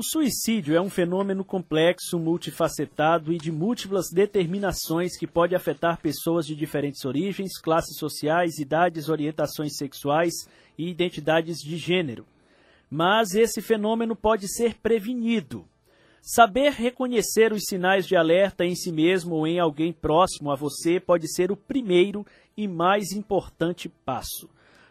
O suicídio é um fenômeno complexo, multifacetado e de múltiplas determinações que pode afetar pessoas de diferentes origens, classes sociais, idades, orientações sexuais e identidades de gênero. Mas esse fenômeno pode ser prevenido. Saber reconhecer os sinais de alerta em si mesmo ou em alguém próximo a você pode ser o primeiro e mais importante passo.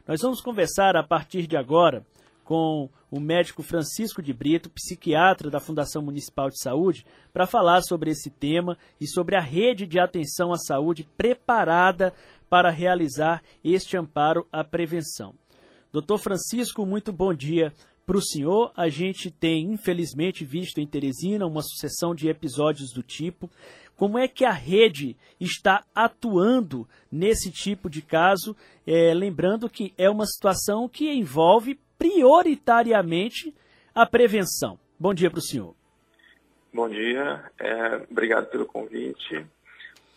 Nós vamos conversar a partir de agora com o médico Francisco de Brito, psiquiatra da Fundação Municipal de Saúde, para falar sobre esse tema e sobre a rede de atenção à saúde preparada para realizar este amparo à prevenção. Doutor Francisco, muito bom dia para o senhor. A gente tem, infelizmente, visto em Teresina uma sucessão de episódios do tipo. Como é que a rede está atuando nesse tipo de caso? É, lembrando que é uma situação que envolve prioritariamente a prevenção. Bom dia para o senhor. Bom dia, é, obrigado pelo convite.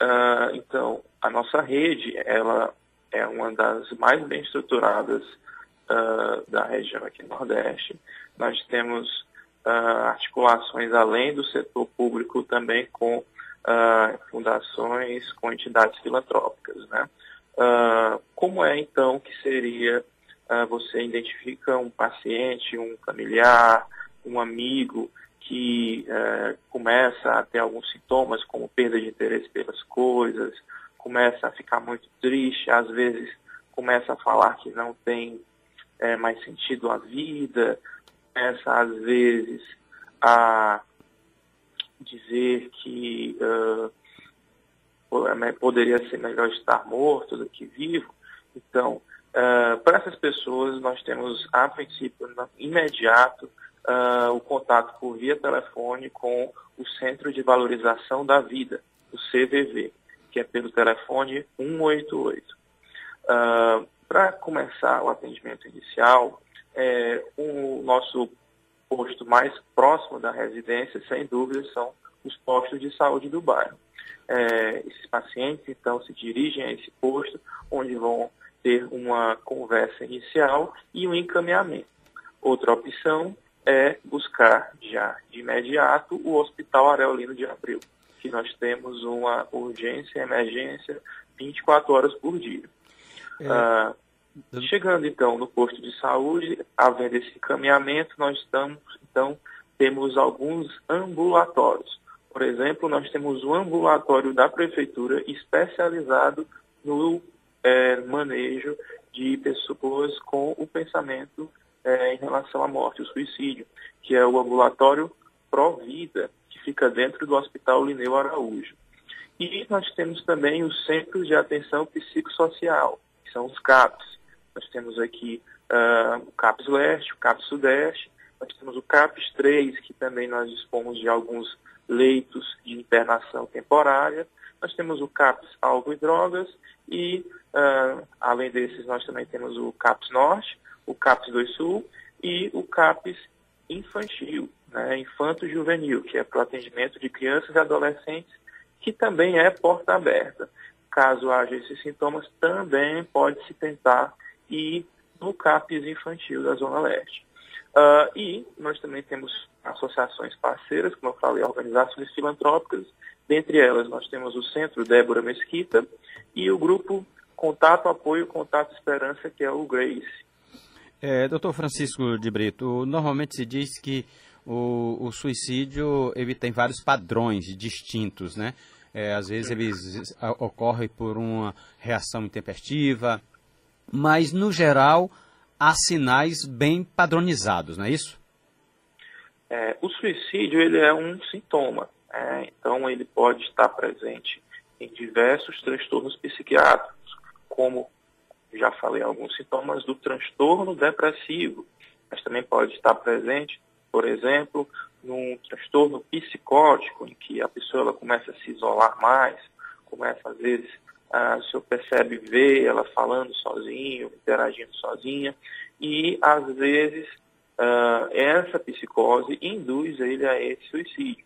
Uh, então, a nossa rede, ela é uma das mais bem estruturadas uh, da região aqui no Nordeste. Nós temos uh, articulações além do setor público também com fundações, com entidades filantrópicas, né? como é então que seria uh, você identifica um paciente, um familiar, um amigo que uh, começa a ter alguns sintomas, como perda de interesse pelas coisas, começa a ficar muito triste, às vezes começa a falar que não tem é, mais sentido a vida, começa às vezes a dizer que uh, poderia ser melhor estar morto do que vivo. Então, Uh, para essas pessoas, nós temos, a princípio, imediato, uh, o contato por via telefone com o Centro de Valorização da Vida, o CVV, que é pelo telefone 188. Uh, para começar o atendimento inicial, é, o nosso posto mais próximo da residência, sem dúvida, são os postos de saúde do bairro. É, esses pacientes, então, se dirigem a esse posto, onde vão ter uma conversa inicial e um encaminhamento. Outra opção é buscar já de imediato o Hospital Areolino de Abril, que nós temos uma urgência e emergência 24 horas por dia. É. Ah, chegando então no posto de saúde, havendo esse encaminhamento, nós estamos, então, temos alguns ambulatórios. Por exemplo, nós temos um ambulatório da prefeitura especializado no é, manejo de pessoas com o pensamento é, em relação à morte, o suicídio, que é o ambulatório Provida, que fica dentro do Hospital Lineu Araújo. E nós temos também os Centros de Atenção Psicossocial, que são os CAPs. Nós temos aqui uh, o CAPS Leste, o CAPS Sudeste, nós temos o CAPS 3, que também nós dispomos de alguns leitos de internação temporária, nós temos o CAPS Algo e Drogas e Uh, além desses, nós também temos o CAPS Norte, o CAPS 2 Sul e o CAPS Infantil, né, Infanto Juvenil, que é para o atendimento de crianças e adolescentes, que também é porta aberta. Caso haja esses sintomas, também pode se tentar ir no CAPS Infantil da Zona Leste. Uh, e nós também temos associações parceiras, como eu falei, organizações filantrópicas. Dentre elas, nós temos o Centro Débora Mesquita e o Grupo Contato Apoio Contato Esperança, que é o GRACE. É, doutor Francisco de Brito, normalmente se diz que o, o suicídio ele tem vários padrões distintos, né? É, às vezes ele ocorre por uma reação intempestiva, mas no geral há sinais bem padronizados, não é isso? É, o suicídio ele é um sintoma, né? então ele pode estar presente em diversos transtornos psiquiátricos como já falei, alguns sintomas do transtorno depressivo, mas também pode estar presente, por exemplo, num transtorno psicótico, em que a pessoa ela começa a se isolar mais, começa às vezes a senhor percebe ver ela falando sozinho, interagindo sozinha, e às vezes uh, essa psicose induz ele a esse suicídio.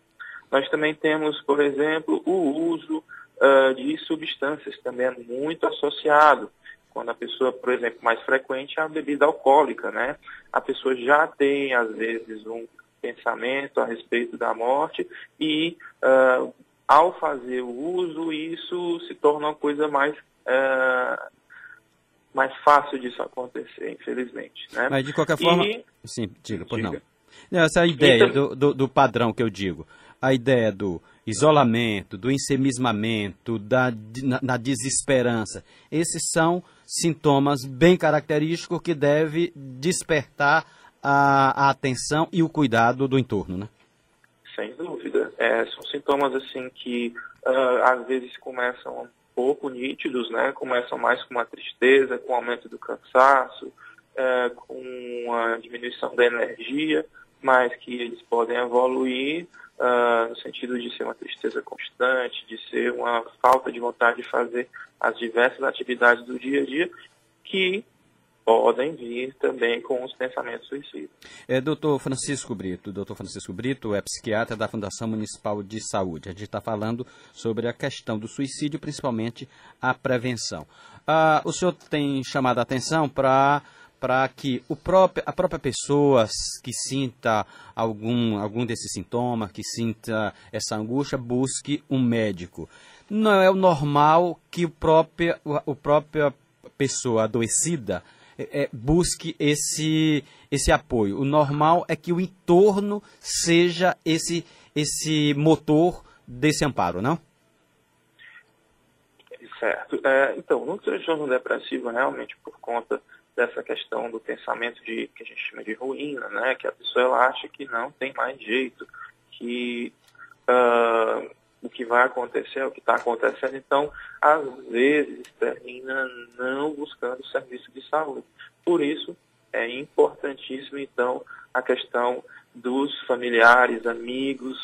Nós também temos, por exemplo, o uso uh, de substâncias também é muito associado. Quando a pessoa, por exemplo, mais frequente é a bebida alcoólica, né? A pessoa já tem, às vezes, um pensamento a respeito da morte e uh, ao fazer o uso isso se torna uma coisa mais uh, mais fácil disso acontecer, infelizmente. Né? Mas de qualquer forma, e... sim, diga, por diga. não. Essa ideia então... do, do, do padrão que eu digo, a ideia do isolamento, do ensemismamento, da na, na desesperança. Esses são sintomas bem característicos que deve despertar a, a atenção e o cuidado do entorno, né? Sem dúvida. É, são sintomas assim que uh, às vezes começam um pouco nítidos, né? Começam mais com uma tristeza, com o aumento do cansaço, uh, com a diminuição da energia, mas que eles podem evoluir uh, no sentido de ser uma tristeza constante, de ser uma falta de vontade de fazer as diversas atividades do dia a dia, que podem vir também com os pensamentos suicidas. É, doutor Francisco Brito, doutor Francisco Brito é psiquiatra da Fundação Municipal de Saúde. A gente está falando sobre a questão do suicídio, principalmente a prevenção. Ah, o senhor tem chamado a atenção para para que o próprio, a própria pessoa que sinta algum, algum desses sintomas, que sinta essa angústia, busque um médico. Não é o normal que o próprio, o, própria pessoa adoecida é, é, busque esse, esse apoio. O normal é que o entorno seja esse, esse motor desse amparo, não? Certo. É, então, no transtorno depressivo, realmente, por conta dessa questão do pensamento de que a gente chama de ruína, né? Que a pessoa ela acha que não tem mais jeito, que uh, o que vai acontecer é o que está acontecendo. Então, às vezes termina não buscando serviço de saúde. Por isso é importantíssimo então a questão dos familiares, amigos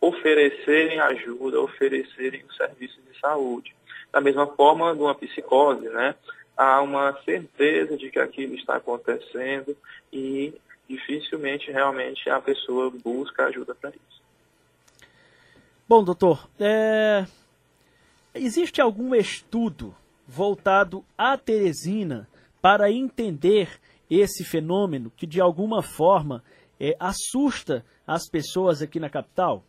oferecerem ajuda, oferecerem o serviço de saúde. Da mesma forma, de uma psicose, né? Há uma certeza de que aquilo está acontecendo e dificilmente realmente a pessoa busca ajuda para isso. Bom, doutor, é... existe algum estudo voltado à Teresina para entender esse fenômeno que de alguma forma é, assusta as pessoas aqui na capital?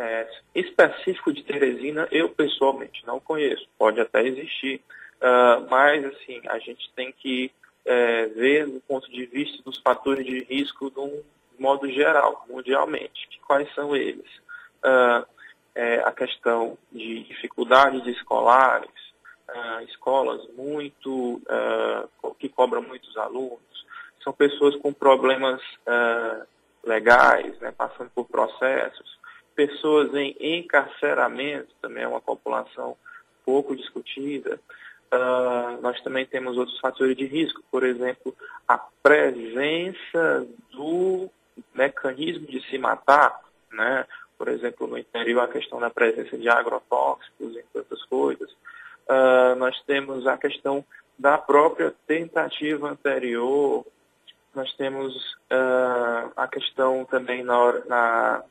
É, específico de Teresina, eu pessoalmente não conheço. Pode até existir, uh, mas assim a gente tem que é, ver do ponto de vista dos fatores de risco de um modo geral, mundialmente. Quais são eles? Uh, é, a questão de dificuldades escolares, uh, escolas muito que cobram muitos alunos, são pessoas com problemas legais, né, passando por processos, pessoas em encarceramento, também é uma população pouco discutida. Uh, nós também temos outros fatores de risco, por exemplo, a presença do mecanismo de se matar, né? por exemplo, no interior a questão da presença de agrotóxicos, entre outras coisas. Uh, nós temos a questão da própria tentativa anterior, nós temos uh, a questão também na, na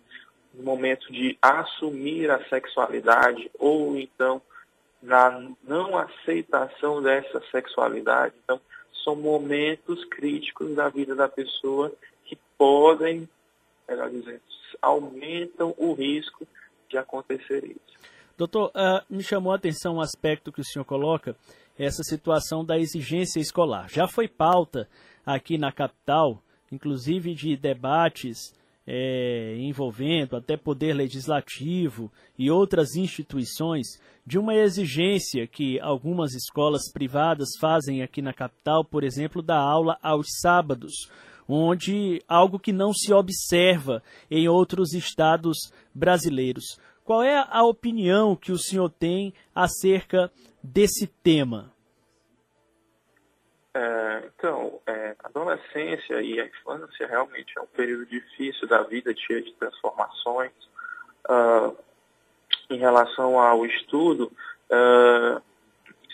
no momento de assumir a sexualidade ou então na não aceitação dessa sexualidade. Então, são momentos críticos da vida da pessoa que podem, melhor dizendo, aumentam o risco de acontecer isso. Doutor, uh, me chamou a atenção um aspecto que o senhor coloca, essa situação da exigência escolar. Já foi pauta aqui na capital, inclusive de debates é, envolvendo até poder legislativo e outras instituições de uma exigência que algumas escolas privadas fazem aqui na capital, por exemplo, da aula aos sábados, onde algo que não se observa em outros estados brasileiros. Qual é a opinião que o senhor tem acerca desse tema? É, então, é, a adolescência e a infância realmente é um período difícil da vida, cheio de transformações. Uh, em relação ao estudo, uh,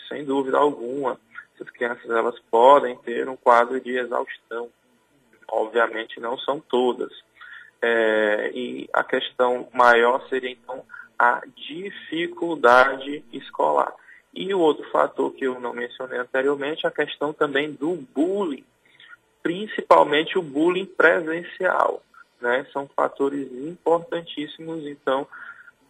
sem dúvida alguma, essas crianças elas podem ter um quadro de exaustão. Obviamente não são todas. É, e a questão maior seria então a dificuldade escolar. E o outro fator que eu não mencionei anteriormente, a questão também do bullying. principalmente o bullying presencial. Né? São fatores importantíssimos, então,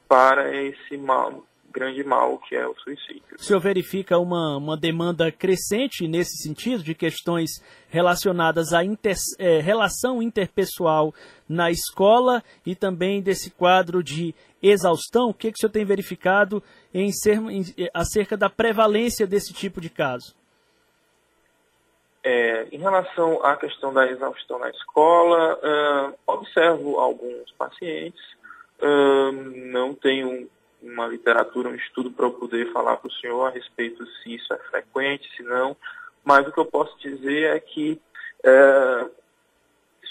para esse mal, grande mal que é o suicídio. O senhor verifica uma, uma demanda crescente nesse sentido, de questões relacionadas à inter, é, relação interpessoal na escola e também desse quadro de exaustão? O que, que o senhor tem verificado em ser, em, acerca da prevalência desse tipo de caso? É, em relação à questão da exaustão na escola, uh, observo alguns pacientes, uh, não tenho uma literatura, um estudo para eu poder falar para o senhor a respeito se isso é frequente, se não, mas o que eu posso dizer é que, é,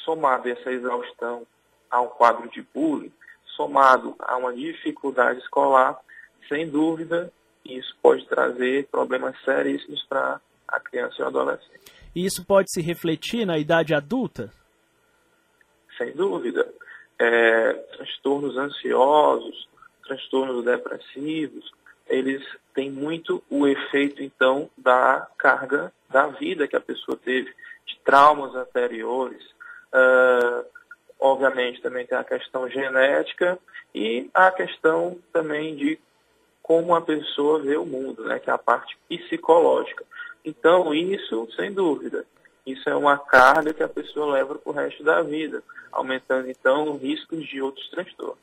somado essa exaustão a um quadro de bullying, somado a uma dificuldade escolar, sem dúvida, isso pode trazer problemas seríssimos para a criança e o adolescente. E isso pode se refletir na idade adulta? Sem dúvida. É, transtornos ansiosos, transtornos depressivos, eles têm muito o efeito, então, da carga da vida que a pessoa teve, de traumas anteriores. Uh, obviamente, também tem a questão genética e a questão também de como a pessoa vê o mundo, né, que é a parte psicológica. Então, isso, sem dúvida, isso é uma carga que a pessoa leva para o resto da vida, aumentando, então, riscos de outros transtornos.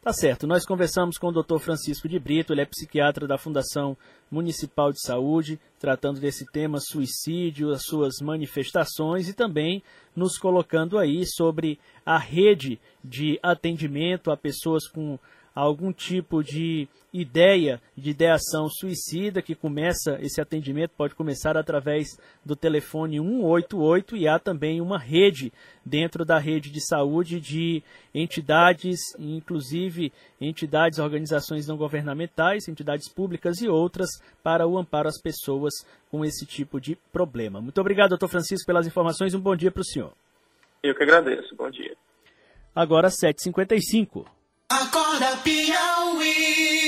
Tá certo. Nós conversamos com o Dr. Francisco de Brito, ele é psiquiatra da Fundação Municipal de Saúde, tratando desse tema suicídio, as suas manifestações e também nos colocando aí sobre a rede de atendimento a pessoas com algum tipo de ideia de ideação suicida que começa esse atendimento pode começar através do telefone 188 e há também uma rede dentro da rede de saúde de entidades, inclusive entidades, organizações não governamentais, entidades públicas e outras para o amparo às pessoas com esse tipo de problema. Muito obrigado, doutor Francisco, pelas informações. Um bom dia para o senhor. Eu que agradeço. Bom dia. Agora 7h55. Acorda Piauí.